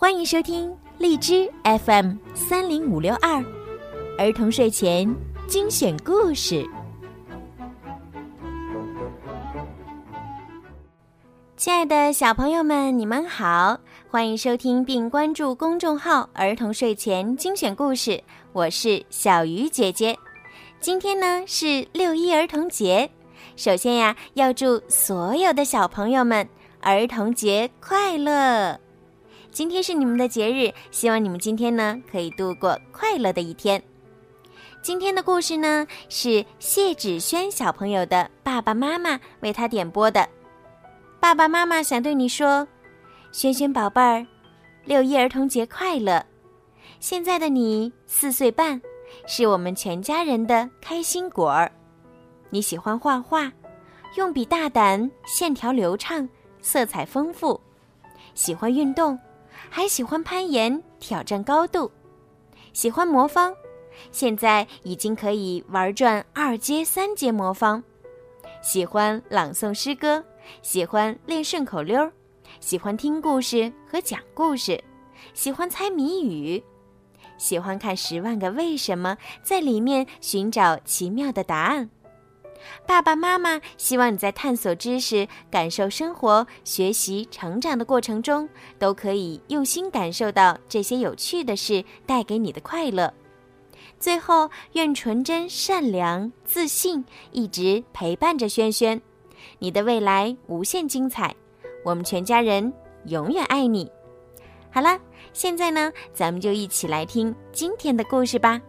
欢迎收听荔枝 FM 三零五六二儿童睡前精选故事。亲爱的小朋友们，你们好，欢迎收听并关注公众号“儿童睡前精选故事”，我是小鱼姐姐。今天呢是六一儿童节，首先呀要祝所有的小朋友们儿童节快乐。今天是你们的节日，希望你们今天呢可以度过快乐的一天。今天的故事呢是谢芷萱小朋友的爸爸妈妈为他点播的。爸爸妈妈想对你说：“萱萱宝贝儿，六一儿童节快乐！现在的你四岁半，是我们全家人的开心果儿。你喜欢画画，用笔大胆，线条流畅，色彩丰富，喜欢运动。”还喜欢攀岩，挑战高度；喜欢魔方，现在已经可以玩转二阶、三阶魔方；喜欢朗诵诗歌，喜欢练顺口溜；喜欢听故事和讲故事；喜欢猜谜语；喜欢看《十万个为什么》，在里面寻找奇妙的答案。爸爸妈妈希望你在探索知识、感受生活、学习成长的过程中，都可以用心感受到这些有趣的事带给你的快乐。最后，愿纯真、善良、自信一直陪伴着轩轩，你的未来无限精彩。我们全家人永远爱你。好了，现在呢，咱们就一起来听今天的故事吧。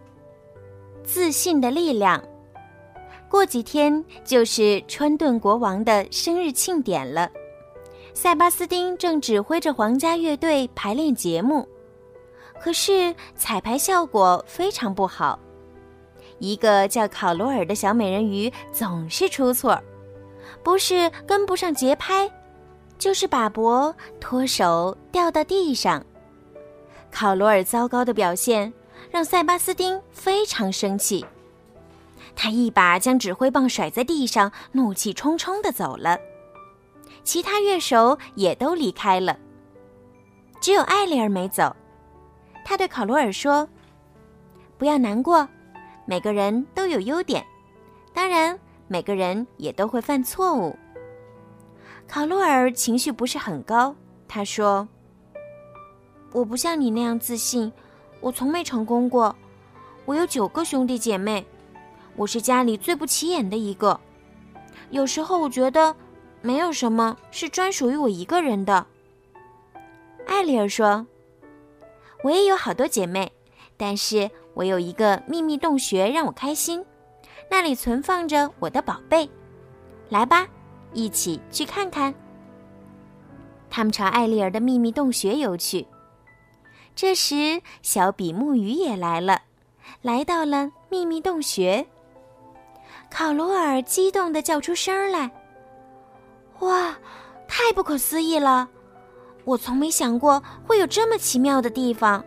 自信的力量。过几天就是川顿国王的生日庆典了，塞巴斯丁正指挥着皇家乐队排练节目，可是彩排效果非常不好。一个叫考罗尔的小美人鱼总是出错，不是跟不上节拍，就是把脖脱手掉到地上。考罗尔糟糕的表现让塞巴斯丁非常生气。他一把将指挥棒甩在地上，怒气冲冲地走了。其他乐手也都离开了，只有艾丽儿没走。他对考罗尔说：“不要难过，每个人都有优点，当然，每个人也都会犯错误。”考罗尔情绪不是很高，他说：“我不像你那样自信，我从没成功过。我有九个兄弟姐妹。”我是家里最不起眼的一个，有时候我觉得没有什么是专属于我一个人的。艾丽儿说：“我也有好多姐妹，但是我有一个秘密洞穴让我开心，那里存放着我的宝贝。来吧，一起去看看。”他们朝艾丽儿的秘密洞穴游去。这时，小比目鱼也来了，来到了秘密洞穴。考罗尔激动地叫出声来：“哇，太不可思议了！我从没想过会有这么奇妙的地方。”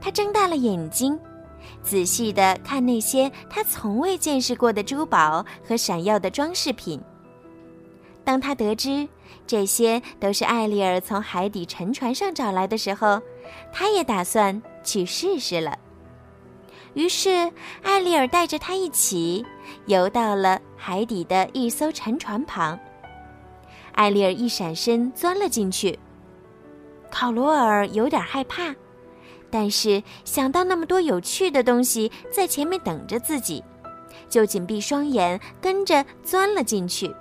他睁大了眼睛，仔细地看那些他从未见识过的珠宝和闪耀的装饰品。当他得知这些都是艾丽尔从海底沉船上找来的时候，他也打算去试试了。于是，艾丽尔带着他一起游到了海底的一艘沉船旁。艾丽尔一闪身钻了进去。考罗尔有点害怕，但是想到那么多有趣的东西在前面等着自己，就紧闭双眼跟着钻了进去。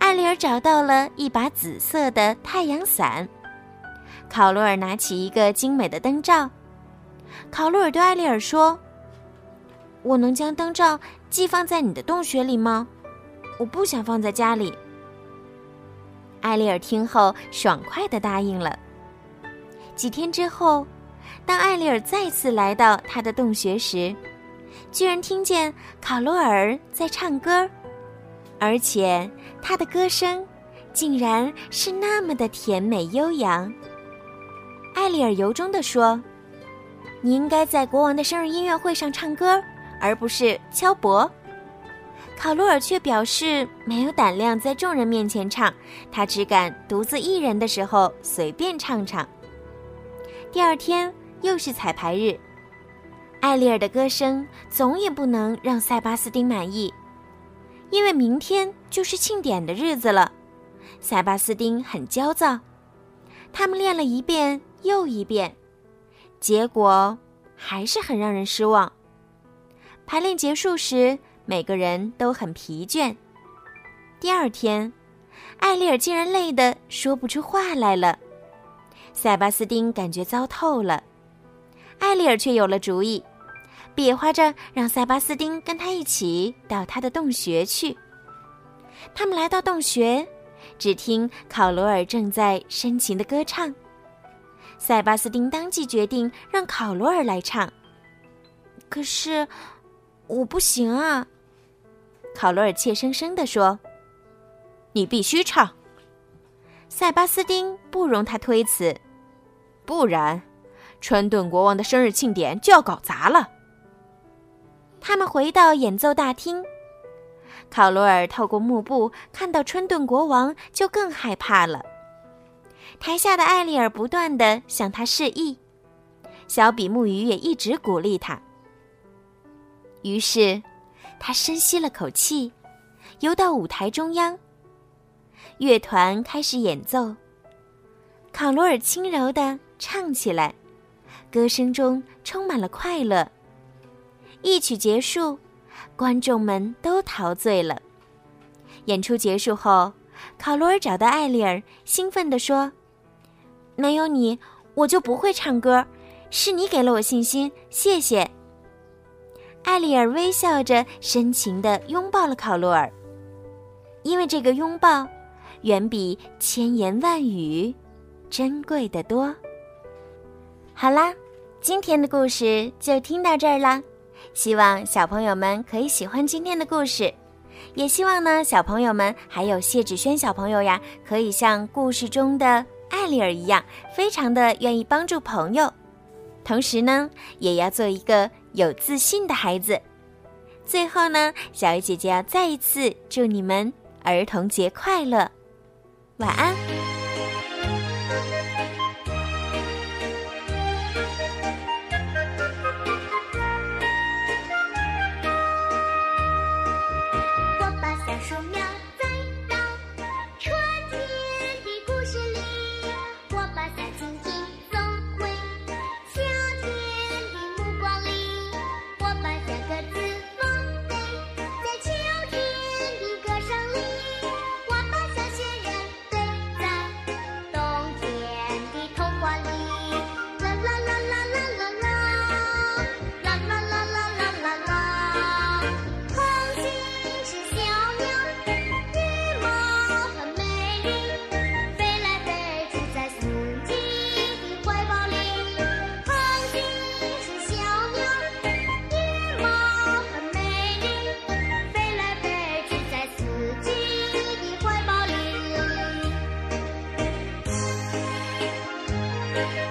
艾丽尔找到了一把紫色的太阳伞，考罗尔拿起一个精美的灯罩。考洛尔对艾丽尔说：“我能将灯罩寄放在你的洞穴里吗？我不想放在家里。”艾丽尔听后爽快的答应了。几天之后，当艾丽尔再次来到他的洞穴时，居然听见考洛尔在唱歌，而且他的歌声竟然是那么的甜美悠扬。艾丽尔由衷地说。你应该在国王的生日音乐会上唱歌，而不是敲钹。考罗尔却表示没有胆量在众人面前唱，他只敢独自一人的时候随便唱唱。第二天又是彩排日，艾丽尔的歌声总也不能让塞巴斯丁满意，因为明天就是庆典的日子了。塞巴斯丁很焦躁，他们练了一遍又一遍，结果还是很让人失望。排练结束时。每个人都很疲倦。第二天，艾丽尔竟然累得说不出话来了。塞巴斯丁感觉糟透了，艾丽尔却有了主意，比划着让塞巴斯丁跟他一起到他的洞穴去。他们来到洞穴，只听考罗尔正在深情的歌唱。塞巴斯丁当即决定让考罗尔来唱。可是，我不行啊。考罗尔怯生生地说：“你必须唱。”塞巴斯丁不容他推辞，不然，川顿国王的生日庆典就要搞砸了。他们回到演奏大厅，考罗尔透过幕布看到春顿国王，就更害怕了。台下的艾丽尔不断的向他示意，小比目鱼也一直鼓励他。于是。他深吸了口气，游到舞台中央。乐团开始演奏，考罗尔轻柔地唱起来，歌声中充满了快乐。一曲结束，观众们都陶醉了。演出结束后，考罗尔找到艾丽尔，兴奋地说：“没有你，我就不会唱歌，是你给了我信心，谢谢。”艾丽尔微笑着，深情地拥抱了考洛尔，因为这个拥抱，远比千言万语珍贵的多。好啦，今天的故事就听到这儿啦，希望小朋友们可以喜欢今天的故事，也希望呢，小朋友们还有谢芷轩小朋友呀，可以像故事中的艾丽尔一样，非常的愿意帮助朋友，同时呢，也要做一个。有自信的孩子。最后呢，小鱼姐姐要再一次祝你们儿童节快乐，晚安。thank you